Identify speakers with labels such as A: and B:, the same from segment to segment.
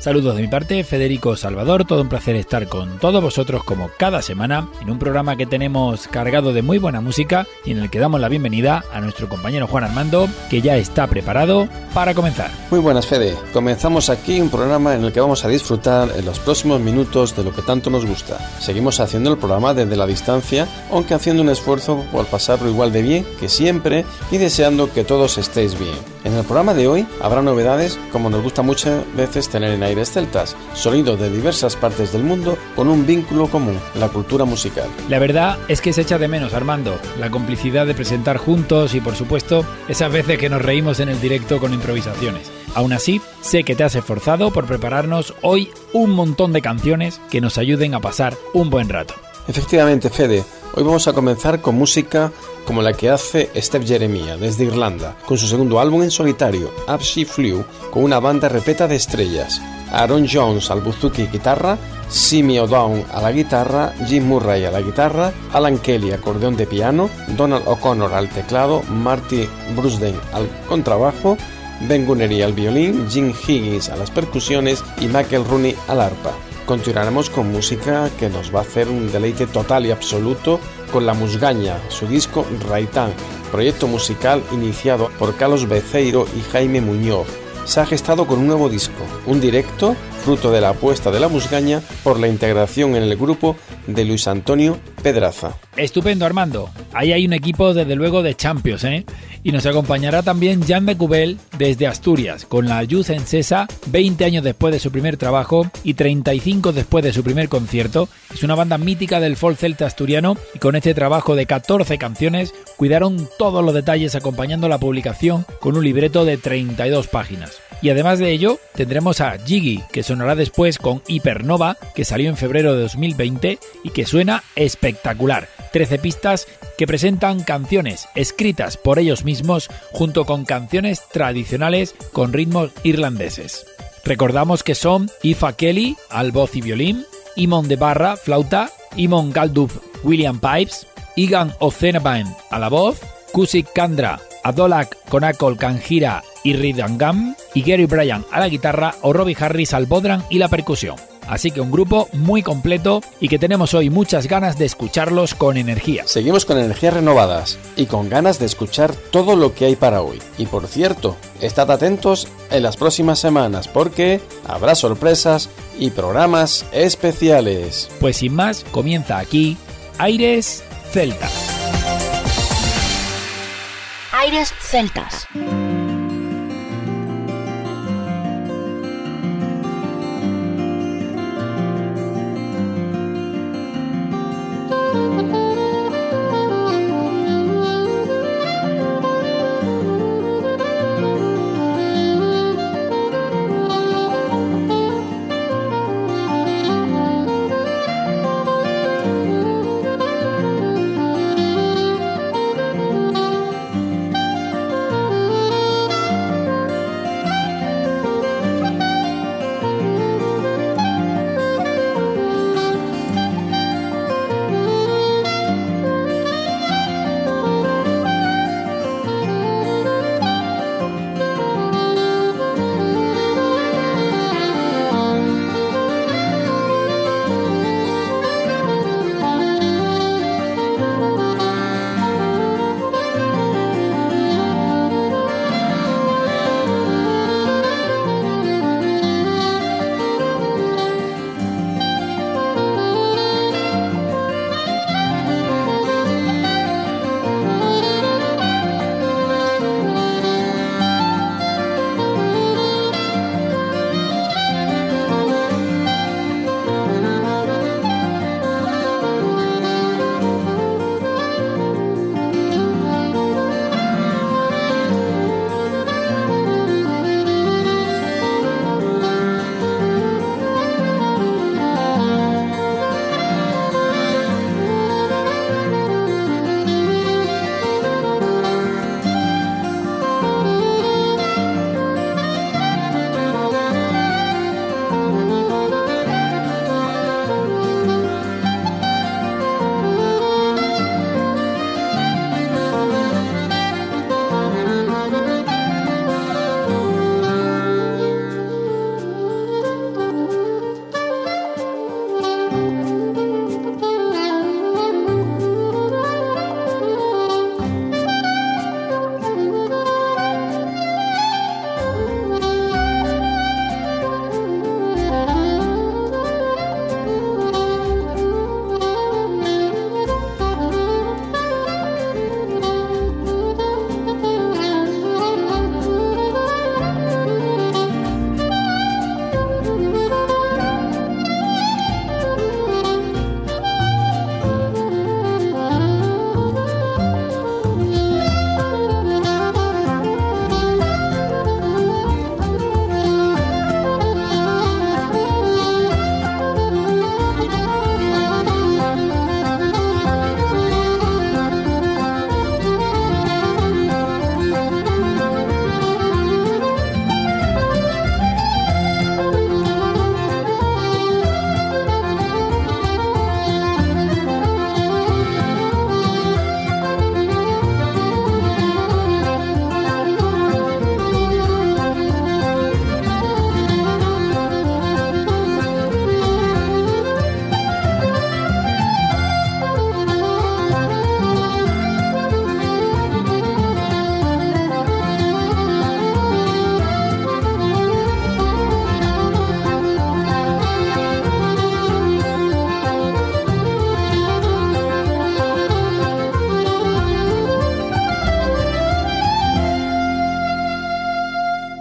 A: Saludos de mi parte, Federico Salvador, todo un placer estar con todos vosotros como cada semana en un programa que tenemos cargado de muy buena música y en el que damos la bienvenida a nuestro compañero Juan Armando, que ya está preparado para comenzar.
B: Muy buenas Fede, comenzamos aquí un programa en el que vamos a disfrutar en los próximos minutos de lo que tanto nos gusta. Seguimos haciendo el programa desde la distancia, aunque haciendo un esfuerzo por pasarlo igual de bien que siempre y deseando que todos estéis bien. En el programa de hoy habrá novedades como nos gusta muchas veces tener en aires celtas, sonidos de diversas partes del mundo con un vínculo común, la cultura musical.
A: La verdad es que se echa de menos, Armando, la complicidad de presentar juntos y por supuesto esas veces que nos reímos en el directo con improvisaciones. Aún así, sé que te has esforzado por prepararnos hoy un montón de canciones que nos ayuden a pasar un buen rato.
B: Efectivamente, Fede, hoy vamos a comenzar con música como la que hace Steph Jeremiah desde Irlanda, con su segundo álbum en solitario, Up She Flew, con una banda repleta de estrellas. Aaron Jones al buzuki y guitarra, Simi O'Down a la guitarra, Jim Murray a la guitarra, Alan Kelly acordeón de piano, Donald O'Connor al teclado, Marty Brusden al contrabajo, Ben Gunnery al violín, Jim Higgins a las percusiones y Michael Rooney al arpa. Continuaremos con música que nos va a hacer un deleite total y absoluto con La Musgaña, su disco Raitán, proyecto musical iniciado por Carlos Beceiro y Jaime Muñoz. Se ha gestado con un nuevo disco, un directo fruto de la apuesta de La Musgaña por la integración en el grupo de Luis Antonio Pedraza.
A: Estupendo, Armando. Ahí hay un equipo, desde luego, de Champions, ¿eh? Y nos acompañará también Jan de Cubel desde Asturias, con la Youth en Cesa, 20 años después de su primer trabajo y 35 después de su primer concierto. Es una banda mítica del folk celta asturiano y con este trabajo de 14 canciones cuidaron todos los detalles acompañando la publicación con un libreto de 32 páginas. Y además de ello, tendremos a Jiggy, que sonará después con Hypernova, que salió en febrero de 2020 y que suena espectacular. 13 pistas que presentan canciones escritas por ellos mismos junto con canciones tradicionales con ritmos irlandeses. Recordamos que son Ifa Kelly al voz y violín, Imon de Barra, flauta, Imon Galduf, William Pipes, Igan Ocenabain a la voz, Kusik Kandra, Adolak Konakol Kanjira y Ridangam, y Gary Bryan a la guitarra o Robbie Harris al bodran y la percusión. Así que un grupo muy completo y que tenemos hoy muchas ganas de escucharlos con energía.
B: Seguimos con energías renovadas y con ganas de escuchar todo lo que hay para hoy. Y por cierto, estad atentos en las próximas semanas porque habrá sorpresas y programas especiales.
A: Pues sin más, comienza aquí Aires Celtas.
C: Aires Celtas.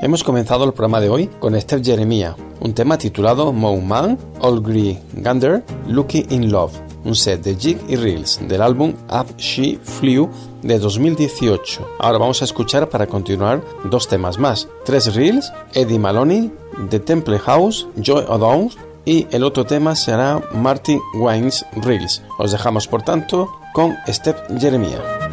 B: Hemos comenzado el programa de hoy con Steph Jeremiah, un tema titulado Moon Man, Green Gander, Lucky in Love, un set de jig y reels del álbum Up She Flew de 2018. Ahora vamos a escuchar para continuar dos temas más, tres reels, Eddie Maloney, The Temple House, Joy O'Donnell y el otro tema será Martin Wines Reels. Os dejamos por tanto con Steph Jeremiah.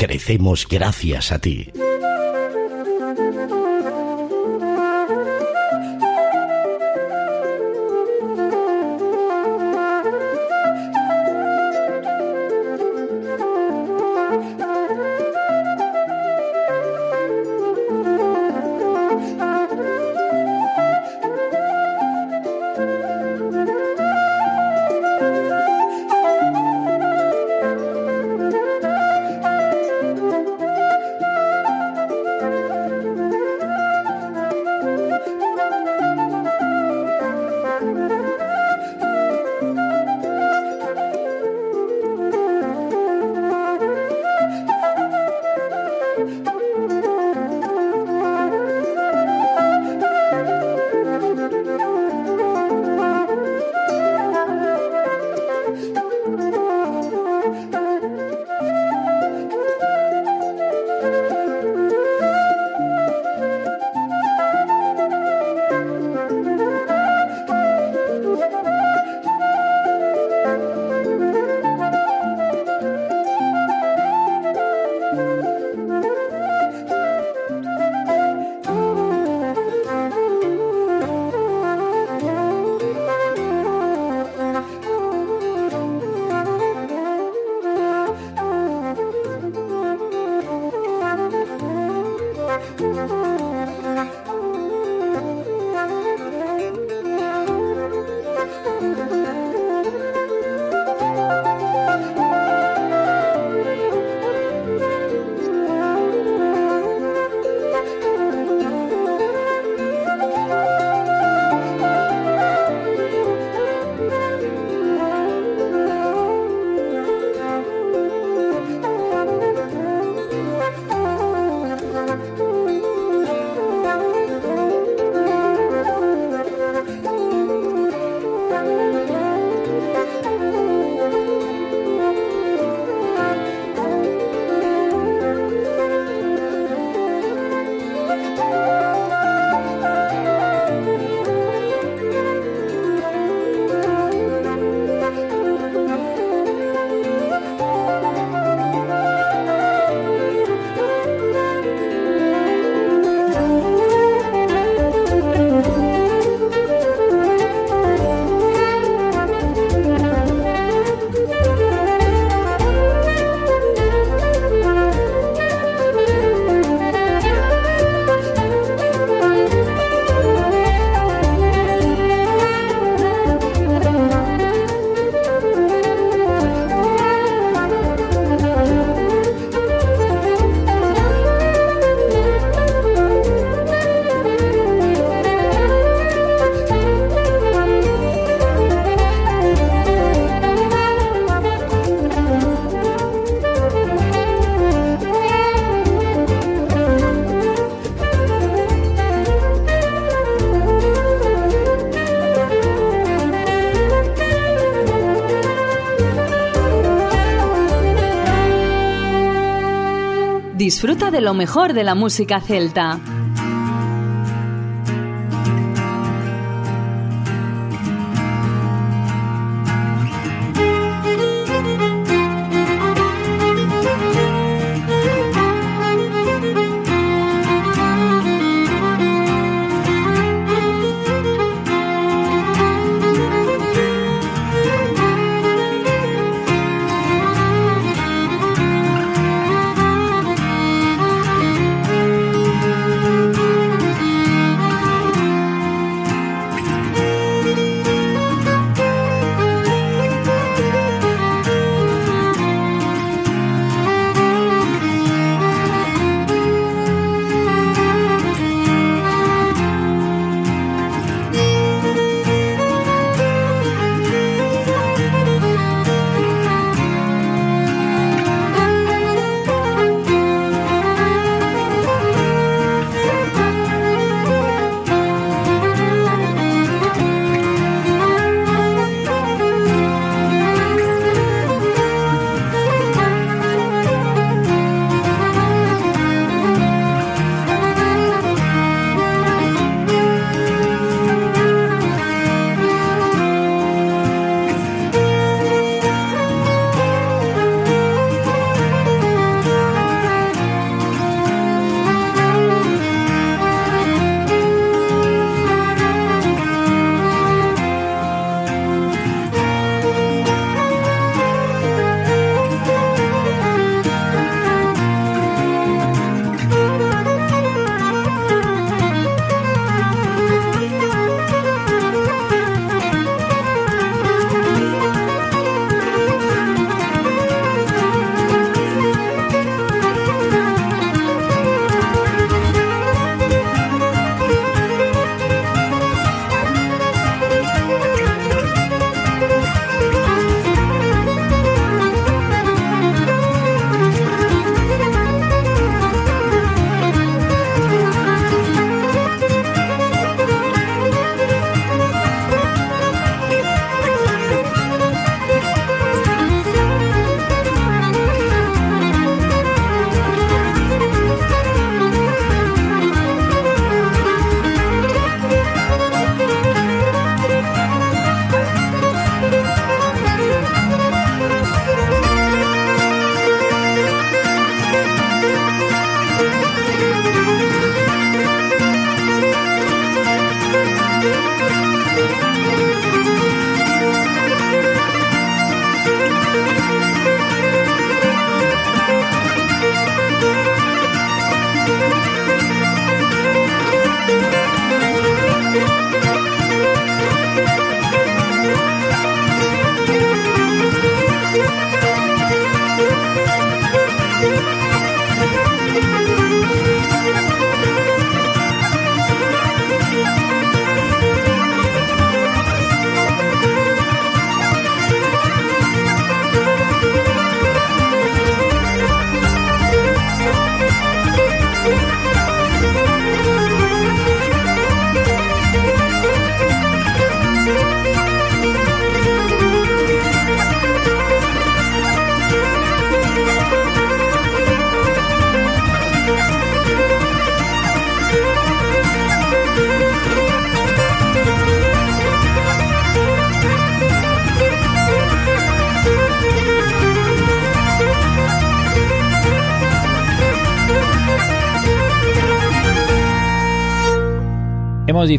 D: Crecemos gracias a ti.
E: De lo mejor de la música celta.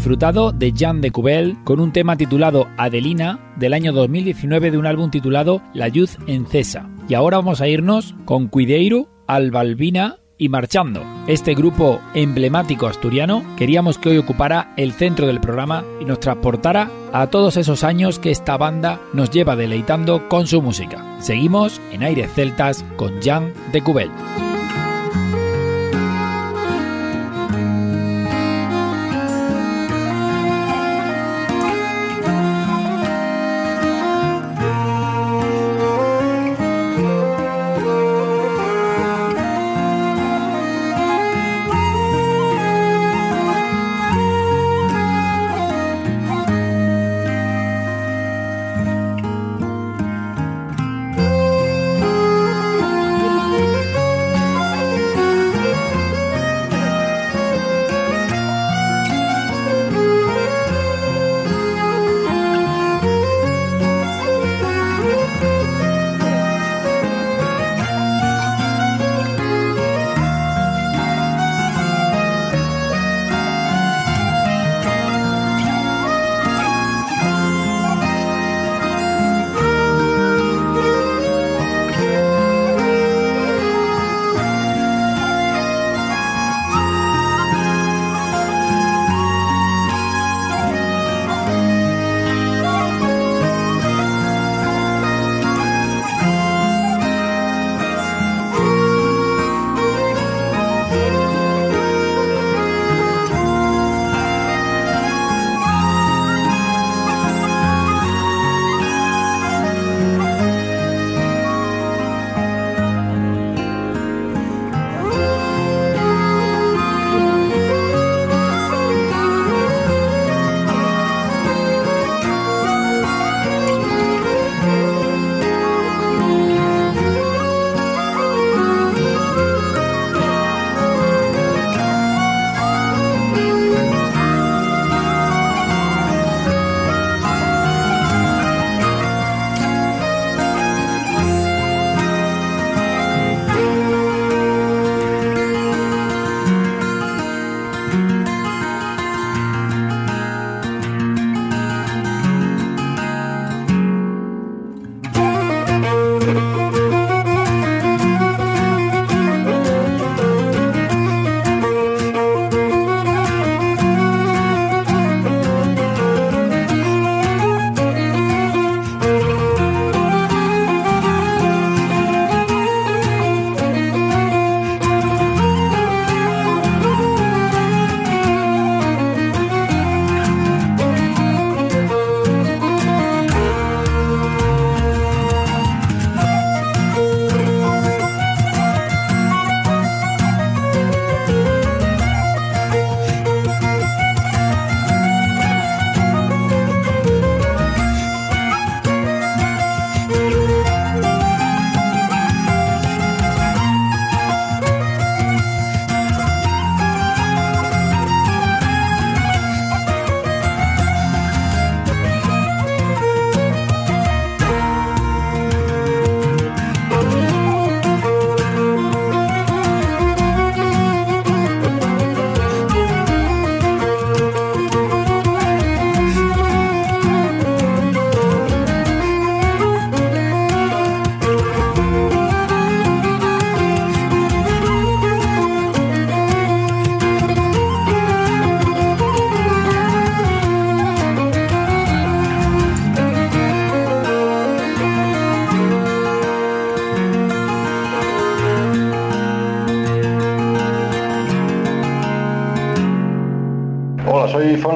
A: Disfrutado de Jean de Cubel con un tema titulado Adelina del año 2019 de un álbum titulado La Luz en Cesa. Y ahora vamos a irnos con Cuideiro, Albalbina y Marchando. Este grupo emblemático asturiano queríamos que hoy ocupara el centro del programa y nos transportara a todos esos años que esta banda nos lleva deleitando con su música. Seguimos en Aires Celtas con Jean de Cubel.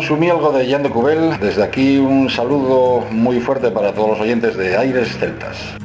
F: Soy Fonsu Mielgo de Jan de Cubel. Desde aquí un saludo muy fuerte para todos los oyentes de Aires Celtas.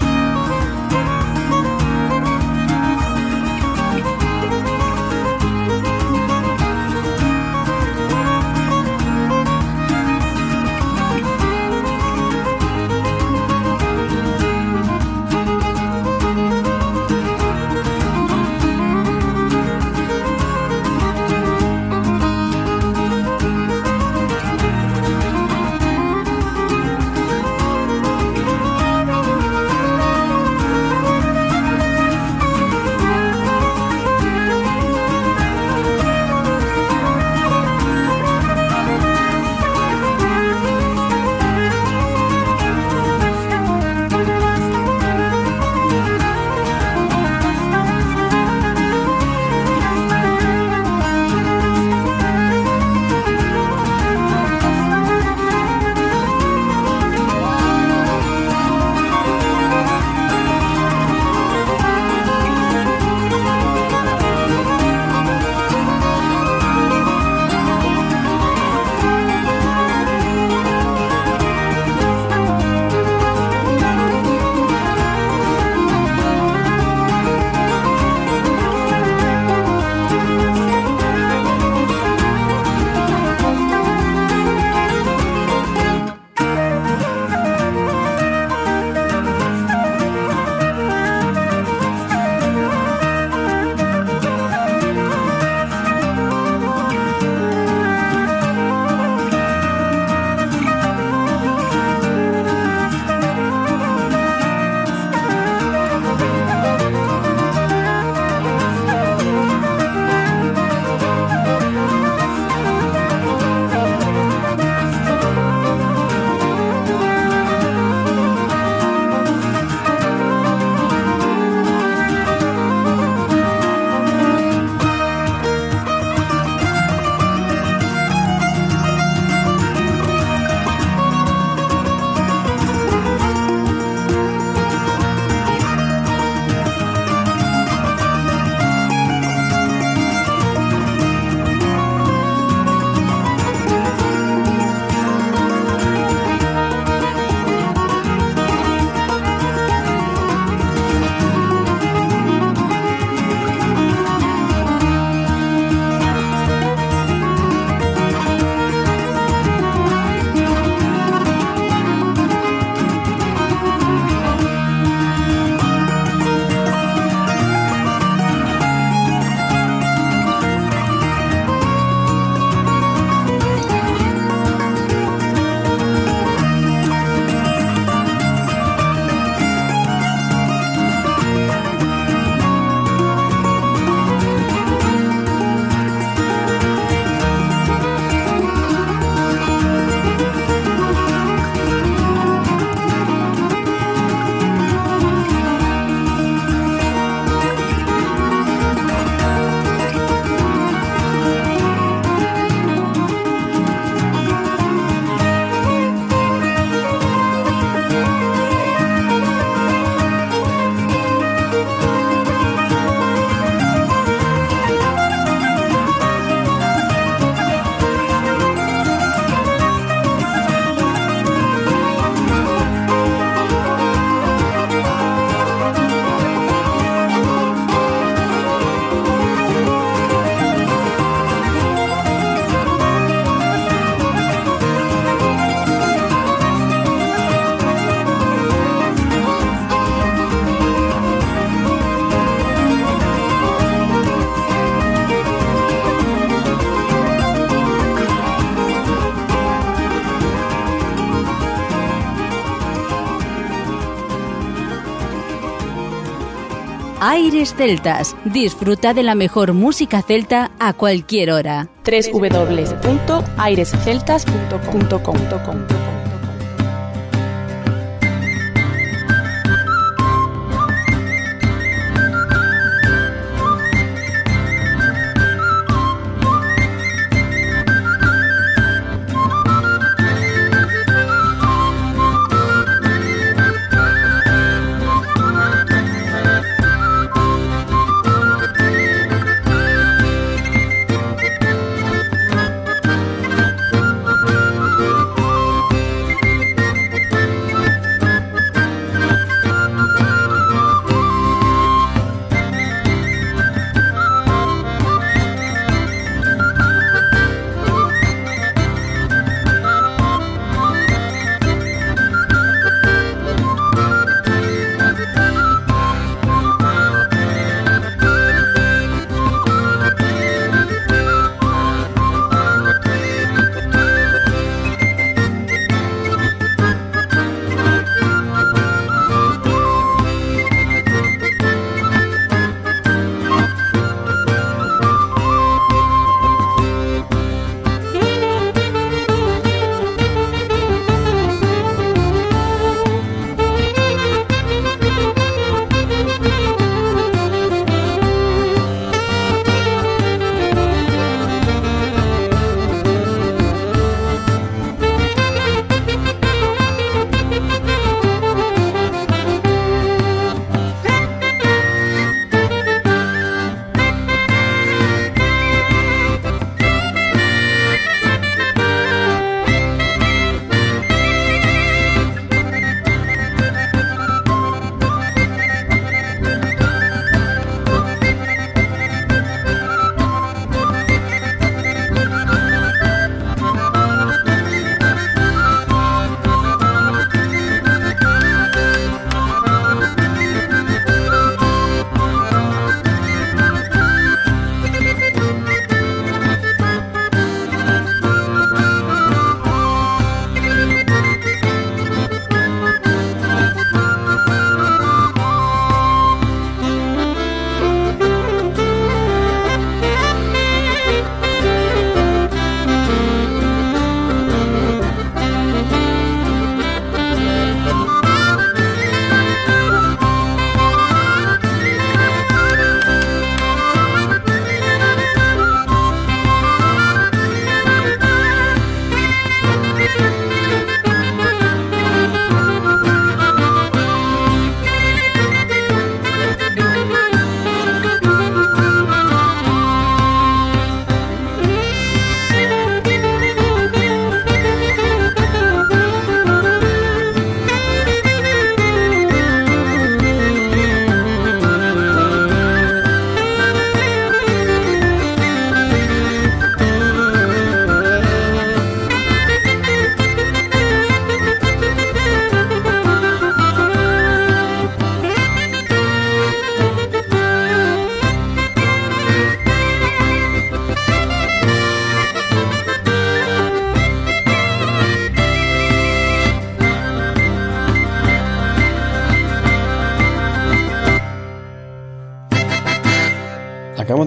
E: Aires Celtas. Disfruta de la mejor música celta a cualquier hora.
G: www.airesceltas.com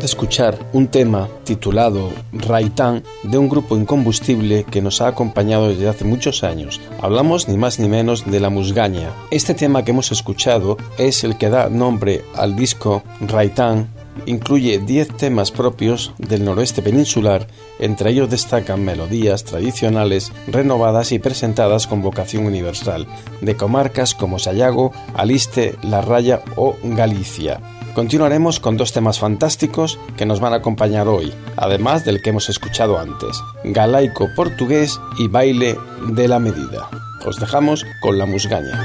B: escuchar un tema titulado Raitán de un grupo incombustible que nos ha acompañado desde hace muchos años. Hablamos ni más ni menos de la musgaña. Este tema que hemos escuchado es el que da nombre al disco Raitán. Incluye 10 temas propios del noroeste peninsular, entre ellos destacan melodías tradicionales renovadas y presentadas con vocación universal, de comarcas como Sayago, Aliste, La Raya o Galicia. Continuaremos con dos temas fantásticos que nos van a acompañar hoy, además del que hemos escuchado antes, galaico portugués y baile de la medida. Os dejamos con la musgaña.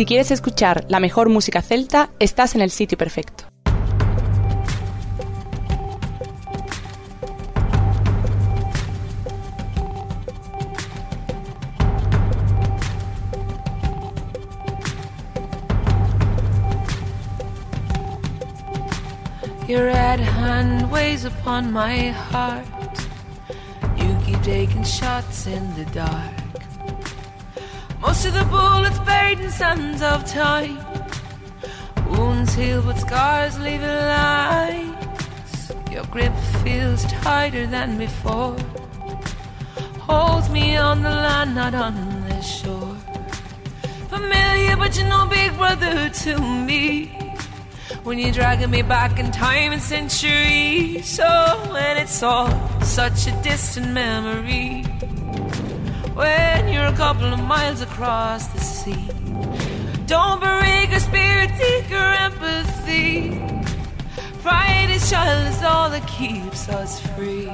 H: Si quieres escuchar la mejor música celta, estás en el sitio perfecto.
I: Your red hand weighs upon my heart. You keep taking shots in the dark. Most of the bullets buried in sands of time. Wounds heal, but scars leave lines. Your grip feels tighter than before. Holds me on the land, not on the shore. Familiar, but you're no big brother to me. When you're dragging me back in time and centuries. Oh, so when it's all such a distant memory when you're a couple of miles across the sea. Don't break your spirit, take your empathy. Pride child is all that keeps us free.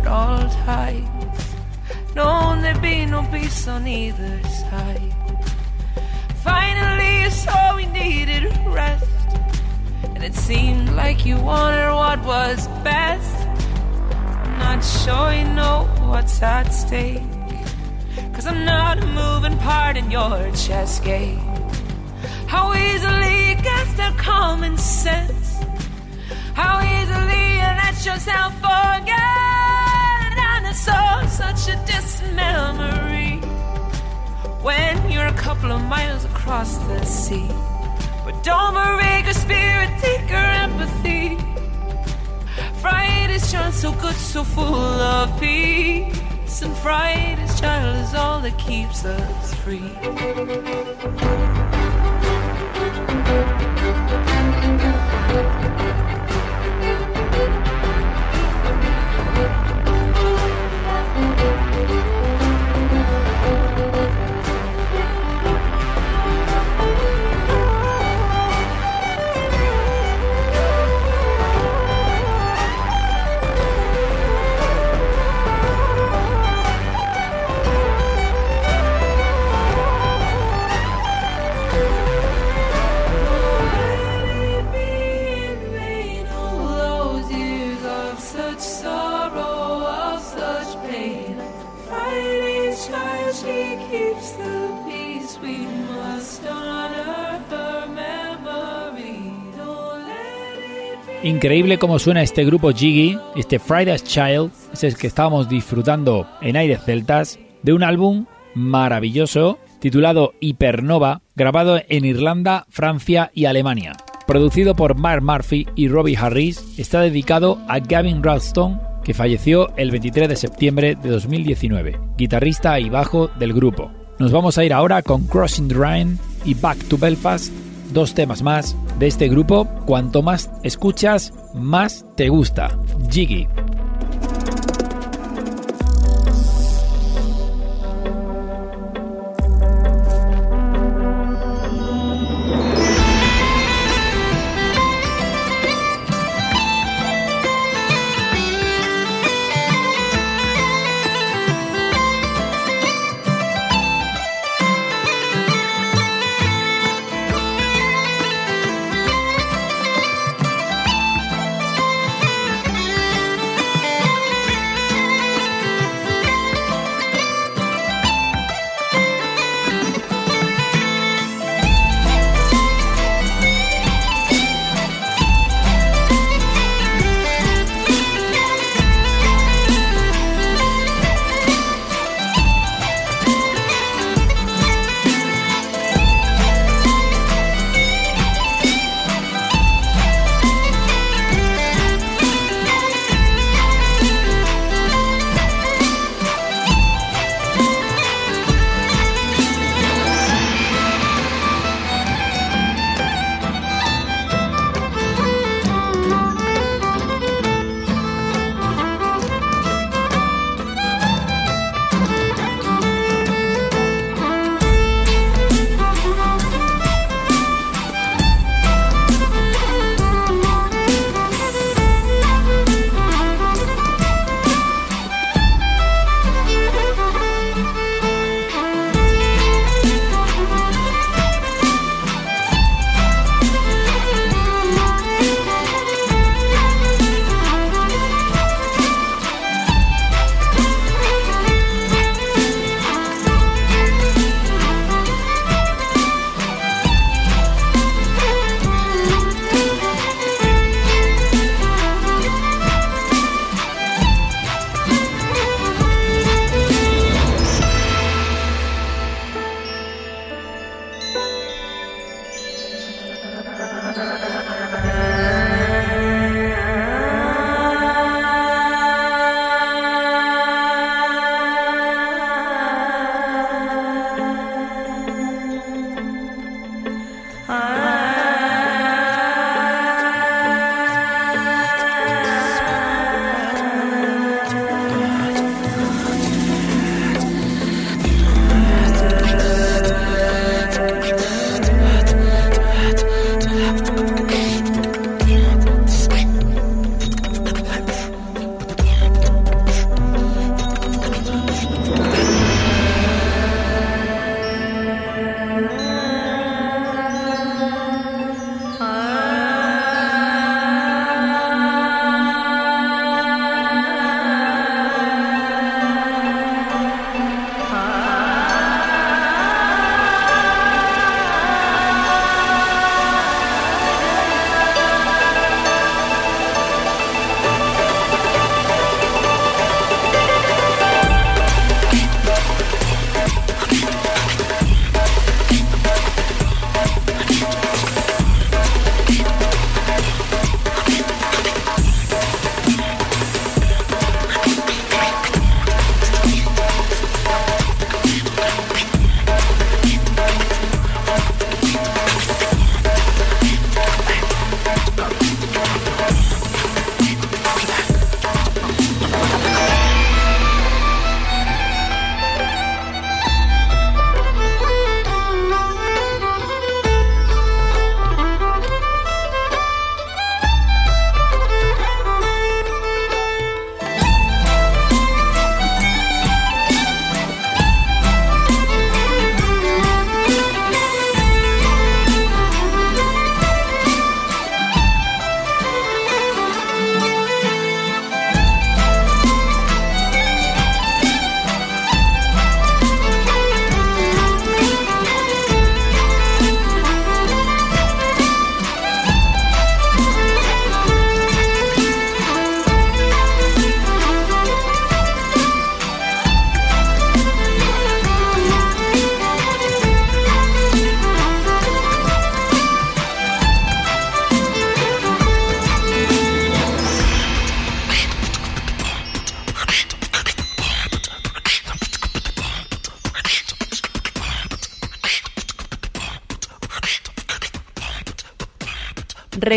I: All ties. Known there be no peace on either side. Finally, you saw we needed rest. And it seemed like you wanted what was best. I'm not sure you know what's at stake. Cause I'm not a moving part in your chess game. How easily you cast out common sense. How easily you let yourself forget saw such a distant memory when you're a couple of miles across the sea. But don't break your spirit, take your empathy. Friday's child, so good, so full of peace. And Friday's child is all that keeps us free.
A: Increíble cómo suena este grupo Jiggy, este Friday's Child, es el que estábamos disfrutando en Aires Celtas, de un álbum maravilloso titulado Hypernova, grabado en Irlanda, Francia y Alemania. Producido por Mark Murphy y Robbie Harris, está dedicado a Gavin Ralston, que falleció el 23 de septiembre de 2019, guitarrista y bajo del grupo. Nos vamos a ir ahora con Crossing the Rhine y Back to Belfast, dos temas más de este grupo. Cuanto más escuchas, más te gusta. Jiggy.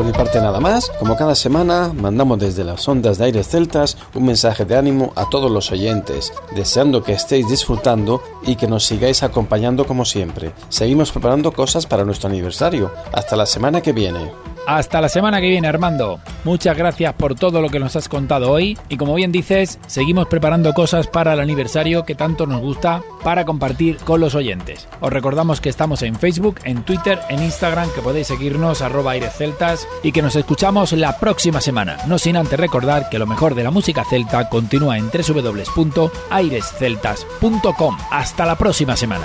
B: Por mi parte nada más, como cada semana mandamos desde las ondas de aires celtas un mensaje de ánimo a todos los oyentes, deseando que estéis disfrutando y que nos sigáis acompañando como siempre. Seguimos preparando cosas para nuestro aniversario. Hasta la semana que viene.
A: Hasta la semana que viene, Armando. Muchas gracias por todo lo que nos has contado hoy y como bien dices, seguimos preparando cosas para el aniversario que tanto nos gusta para compartir con los oyentes. Os recordamos que estamos en Facebook, en Twitter, en Instagram, que podéis seguirnos arroba airesceltas y que nos escuchamos la próxima semana. No sin antes recordar que lo mejor de la música celta continúa en www.airesceltas.com. Hasta la próxima semana.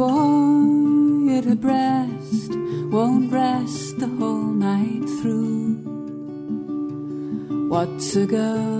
J: boy at her breast won't rest the whole night through. What's a girl?